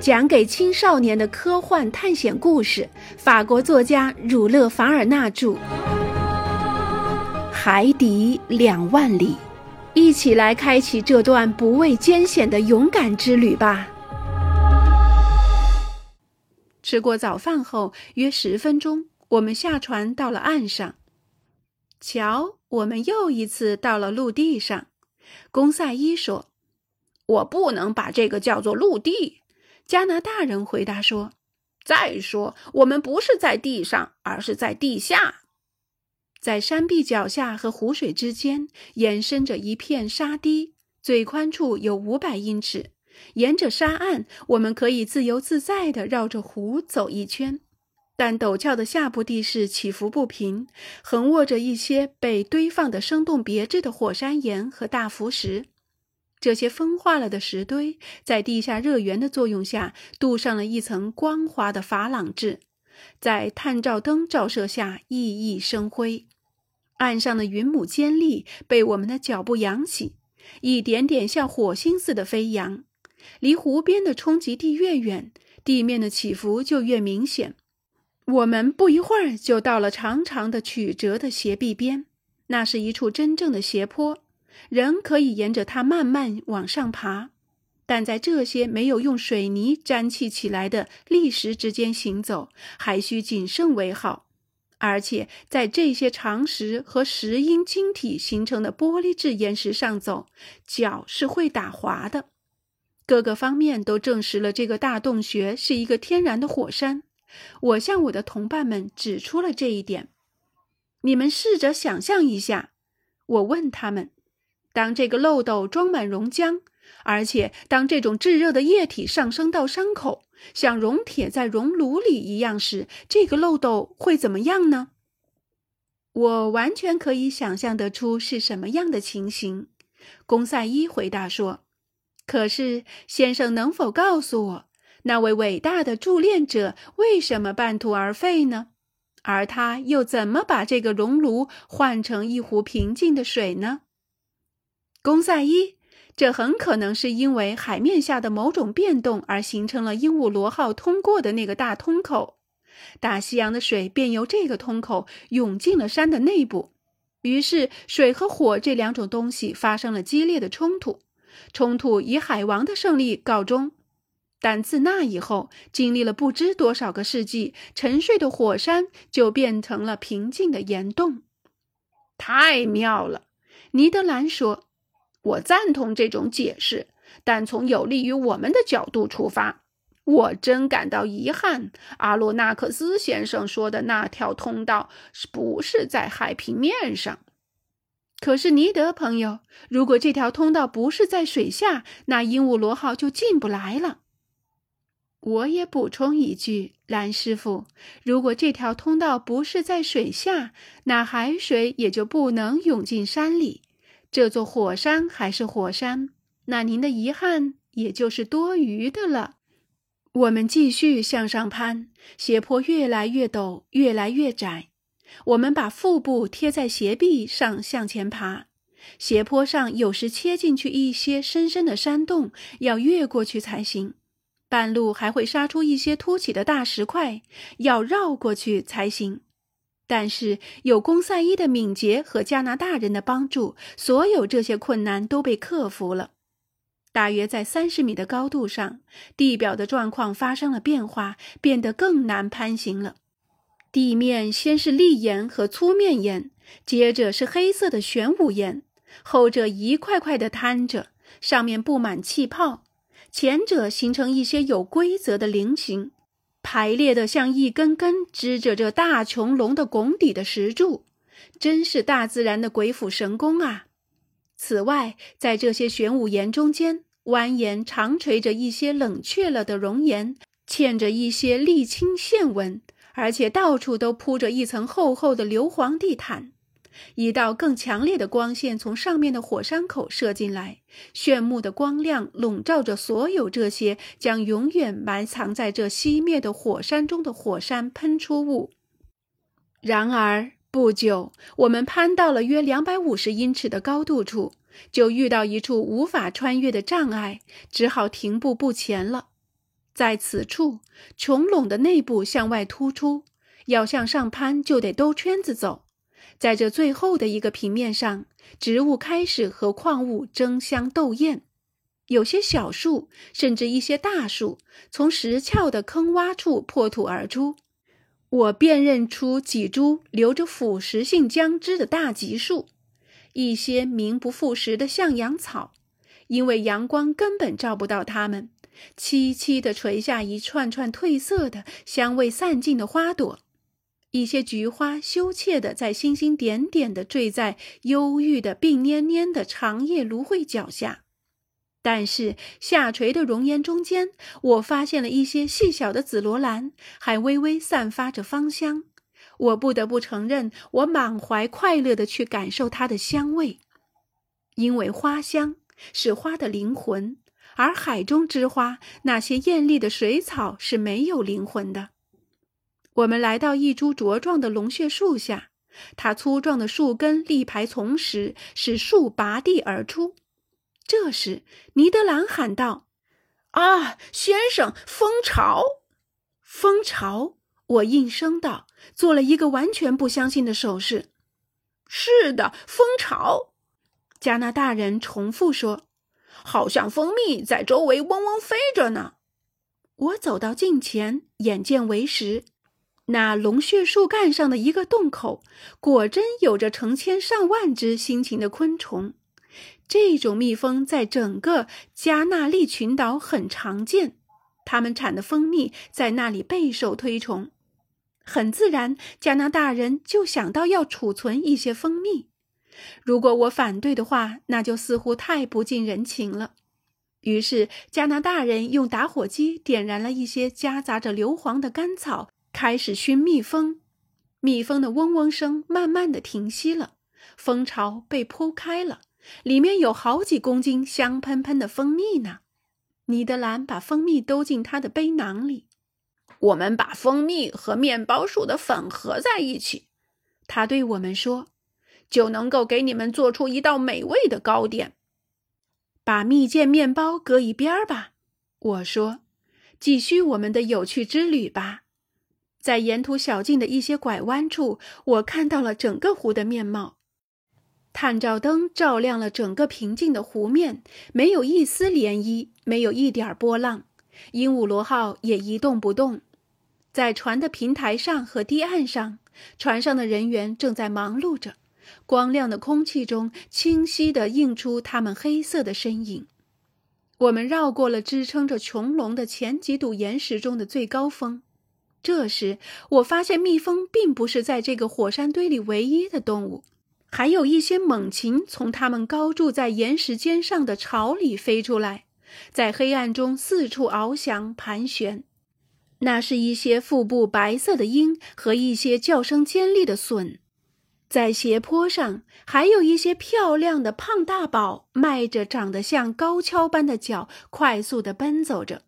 讲给青少年的科幻探险故事，法国作家儒勒·凡尔纳著，《海底两万里》，一起来开启这段不畏艰险的勇敢之旅吧。吃过早饭后，约十分钟，我们下船到了岸上。瞧，我们又一次到了陆地上。公赛伊说：“我不能把这个叫做陆地。”加拿大人回答说：“再说，我们不是在地上，而是在地下，在山壁脚下和湖水之间延伸着一片沙堤，最宽处有五百英尺。沿着沙岸，我们可以自由自在地绕着湖走一圈。但陡峭的下部地势起伏不平，横卧着一些被堆放的生动别致的火山岩和大浮石。”这些风化了的石堆，在地下热源的作用下，镀上了一层光滑的珐琅质，在探照灯照射下熠熠生辉。岸上的云母尖利被我们的脚步扬起，一点点像火星似的飞扬。离湖边的冲击地越远，地面的起伏就越明显。我们不一会儿就到了长长的曲折的斜壁边，那是一处真正的斜坡。人可以沿着它慢慢往上爬，但在这些没有用水泥粘砌起来的砾石之间行走，还需谨慎为好。而且在这些长石和石英晶体形成的玻璃质岩石上走，脚是会打滑的。各个方面都证实了这个大洞穴是一个天然的火山。我向我的同伴们指出了这一点。你们试着想象一下，我问他们。当这个漏斗装满熔浆，而且当这种炙热的液体上升到伤口，像熔铁在熔炉里一样时，这个漏斗会怎么样呢？我完全可以想象得出是什么样的情形。公赛伊回答说：“可是，先生能否告诉我，那位伟大的铸炼者为什么半途而废呢？而他又怎么把这个熔炉换成一壶平静的水呢？”公赛伊，这很可能是因为海面下的某种变动而形成了鹦鹉螺号通过的那个大通口，大西洋的水便由这个通口涌进了山的内部，于是水和火这两种东西发生了激烈的冲突，冲突以海王的胜利告终。但自那以后，经历了不知多少个世纪，沉睡的火山就变成了平静的岩洞。太妙了，尼德兰说。我赞同这种解释，但从有利于我们的角度出发，我真感到遗憾。阿罗纳克斯先生说的那条通道是不是在海平面上？可是，尼德朋友，如果这条通道不是在水下，那鹦鹉螺号就进不来了。我也补充一句，蓝师傅，如果这条通道不是在水下，那海水也就不能涌进山里。这座火山还是火山，那您的遗憾也就是多余的了。我们继续向上攀，斜坡越来越陡，越来越窄。我们把腹部贴在斜壁上向前爬，斜坡上有时切进去一些深深的山洞，要越过去才行。半路还会杀出一些凸起的大石块，要绕过去才行。但是有公赛伊的敏捷和加拿大人的帮助，所有这些困难都被克服了。大约在三十米的高度上，地表的状况发生了变化，变得更难攀行了。地面先是砾岩和粗面岩，接着是黑色的玄武岩，后者一块块的摊着，上面布满气泡，前者形成一些有规则的菱形。排列的像一根根支着这大穹隆的拱底的石柱，真是大自然的鬼斧神工啊！此外，在这些玄武岩中间蜿蜒长垂着一些冷却了的熔岩，嵌着一些沥青线纹，而且到处都铺着一层厚厚的硫磺地毯。一道更强烈的光线从上面的火山口射进来，炫目的光亮笼罩着所有这些将永远埋藏在这熄灭的火山中的火山喷出物。然而，不久，我们攀到了约两百五十英尺的高度处，就遇到一处无法穿越的障碍，只好停步不前了。在此处，穹窿的内部向外突出，要向上攀就得兜圈子走。在这最后的一个平面上，植物开始和矿物争相斗艳。有些小树，甚至一些大树，从石峭的坑洼处破土而出。我辨认出几株留着腐蚀性浆汁的大棘树，一些名不副实的向阳草，因为阳光根本照不到它们。凄凄地垂下一串串褪色的、香味散尽的花朵，一些菊花羞怯地在星星点点地坠在忧郁的、病蔫蔫的长叶芦荟脚下。但是下垂的容颜中间，我发现了一些细小的紫罗兰，还微微散发着芳香。我不得不承认，我满怀快乐地去感受它的香味，因为花香是花的灵魂。而海中之花，那些艳丽的水草是没有灵魂的。我们来到一株茁壮的龙血树下，它粗壮的树根立排从石，使树拔地而出。这时，尼德兰喊道：“啊，先生，蜂巢！蜂巢！”我应声道，做了一个完全不相信的手势。“是的，蜂巢！”加拿大人重复说。好像蜂蜜在周围嗡嗡飞着呢。我走到近前，眼见为实。那龙血树干上的一个洞口，果真有着成千上万只辛勤的昆虫。这种蜜蜂在整个加纳利群岛很常见，它们产的蜂蜜在那里备受推崇。很自然，加拿大人就想到要储存一些蜂蜜。如果我反对的话，那就似乎太不近人情了。于是，加拿大人用打火机点燃了一些夹杂着硫磺的干草，开始熏蜜蜂。蜜蜂的嗡嗡声慢慢的停息了，蜂巢被剖开了，里面有好几公斤香喷喷的蜂蜜呢。尼德兰把蜂蜜兜进他的背囊里。我们把蜂蜜和面包树的粉合在一起，他对我们说。就能够给你们做出一道美味的糕点。把蜜饯面包搁一边儿吧，我说，继续我们的有趣之旅吧。在沿途小径的一些拐弯处，我看到了整个湖的面貌。探照灯照亮了整个平静的湖面，没有一丝涟漪，没有一点波浪。鹦鹉螺号也一动不动。在船的平台上和堤岸上，船上的人员正在忙碌着。光亮的空气中，清晰地映出他们黑色的身影。我们绕过了支撑着穹窿的前几堵岩石中的最高峰。这时，我发现蜜蜂并不是在这个火山堆里唯一的动物，还有一些猛禽从它们高筑在岩石尖上的巢里飞出来，在黑暗中四处翱翔盘旋。那是一些腹部白色的鹰和一些叫声尖利的隼。在斜坡上，还有一些漂亮的胖大宝，迈着长得像高跷般的脚，快速地奔走着。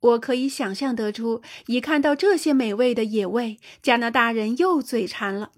我可以想象得出，一看到这些美味的野味，加拿大人又嘴馋了。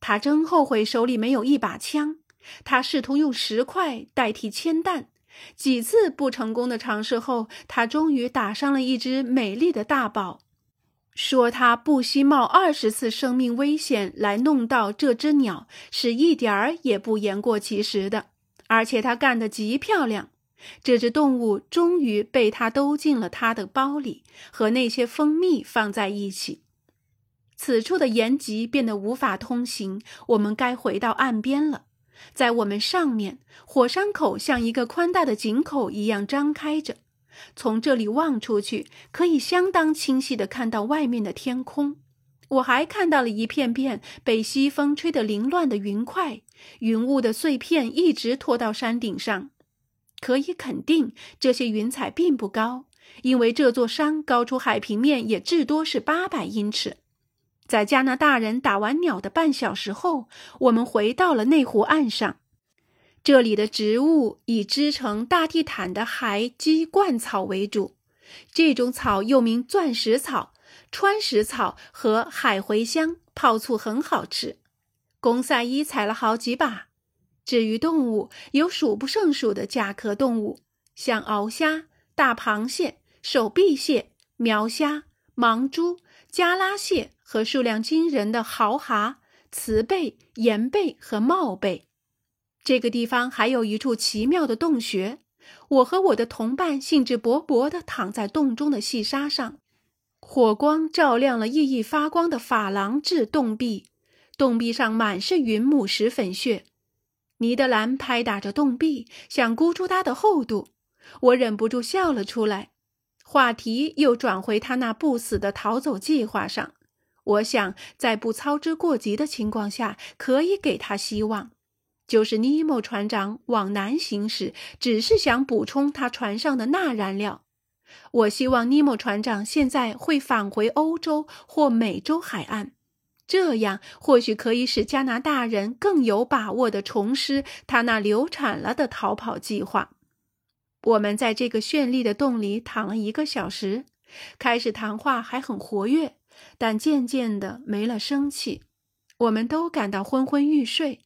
他真后悔手里没有一把枪。他试图用石块代替铅弹，几次不成功的尝试后，他终于打伤了一只美丽的大宝。说他不惜冒二十次生命危险来弄到这只鸟，是一点儿也不言过其实的。而且他干得极漂亮，这只动物终于被他兜进了他的包里，和那些蜂蜜放在一起。此处的岩脊变得无法通行，我们该回到岸边了。在我们上面，火山口像一个宽大的井口一样张开着。从这里望出去，可以相当清晰地看到外面的天空。我还看到了一片片被西风吹得凌乱的云块，云雾的碎片一直拖到山顶上。可以肯定，这些云彩并不高，因为这座山高出海平面也至多是八百英尺。在加拿大人打完鸟的半小时后，我们回到了内湖岸上。这里的植物以织成大地毯的海鸡冠草为主，这种草又名钻石草、川石草和海茴香，泡醋很好吃。公赛伊采了好几把。至于动物，有数不胜数的甲壳动物，像鳌虾、大螃蟹、手臂蟹、苗虾、盲蛛、加拉蟹和数量惊人的豪蛤、雌贝、岩贝和帽贝。这个地方还有一处奇妙的洞穴。我和我的同伴兴致勃勃地躺在洞中的细沙上，火光照亮了熠熠发光的珐琅质洞壁，洞壁上满是云母石粉屑。尼德兰拍打着洞壁，想估出它的厚度。我忍不住笑了出来。话题又转回他那不死的逃走计划上。我想，在不操之过急的情况下，可以给他希望。就是尼莫船长往南行驶，只是想补充他船上的钠燃料。我希望尼莫船长现在会返回欧洲或美洲海岸，这样或许可以使加拿大人更有把握地重施他那流产了的逃跑计划。我们在这个绚丽的洞里躺了一个小时，开始谈话还很活跃，但渐渐的没了生气。我们都感到昏昏欲睡。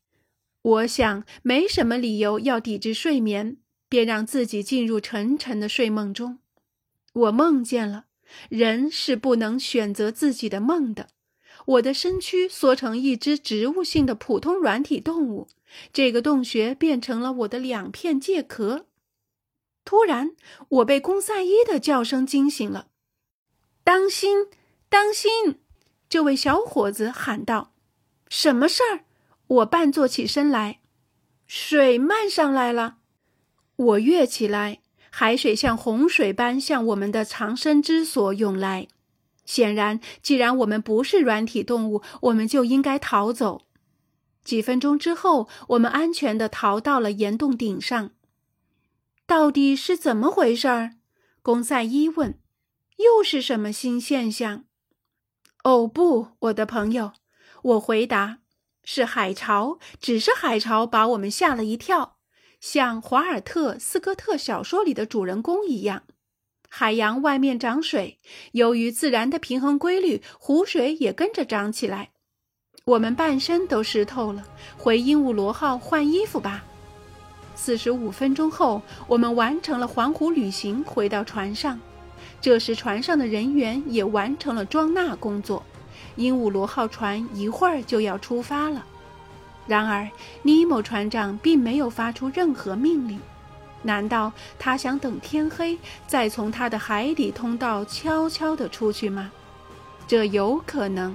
我想没什么理由要抵制睡眠，便让自己进入沉沉的睡梦中。我梦见了，人是不能选择自己的梦的。我的身躯缩成一只植物性的普通软体动物，这个洞穴变成了我的两片介壳。突然，我被公赛伊的叫声惊醒了。“当心，当心！”这位小伙子喊道。“什么事儿？”我半坐起身来，水漫上来了。我跃起来，海水像洪水般向我们的藏身之所涌来。显然，既然我们不是软体动物，我们就应该逃走。几分钟之后，我们安全地逃到了岩洞顶上。到底是怎么回事儿？公赛伊问。又是什么新现象？哦，不，我的朋友，我回答。是海潮，只是海潮把我们吓了一跳，像华尔特·斯科特小说里的主人公一样。海洋外面涨水，由于自然的平衡规律，湖水也跟着涨起来。我们半身都湿透了，回鹦鹉螺号换衣服吧。四十五分钟后，我们完成了环湖旅行，回到船上。这时，船上的人员也完成了装纳工作。鹦鹉螺号船一会儿就要出发了，然而尼莫船长并没有发出任何命令。难道他想等天黑再从他的海底通道悄悄地出去吗？这有可能。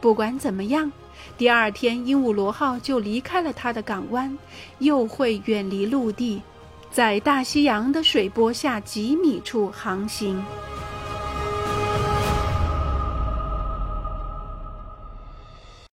不管怎么样，第二天鹦鹉螺号就离开了它的港湾，又会远离陆地，在大西洋的水波下几米处航行。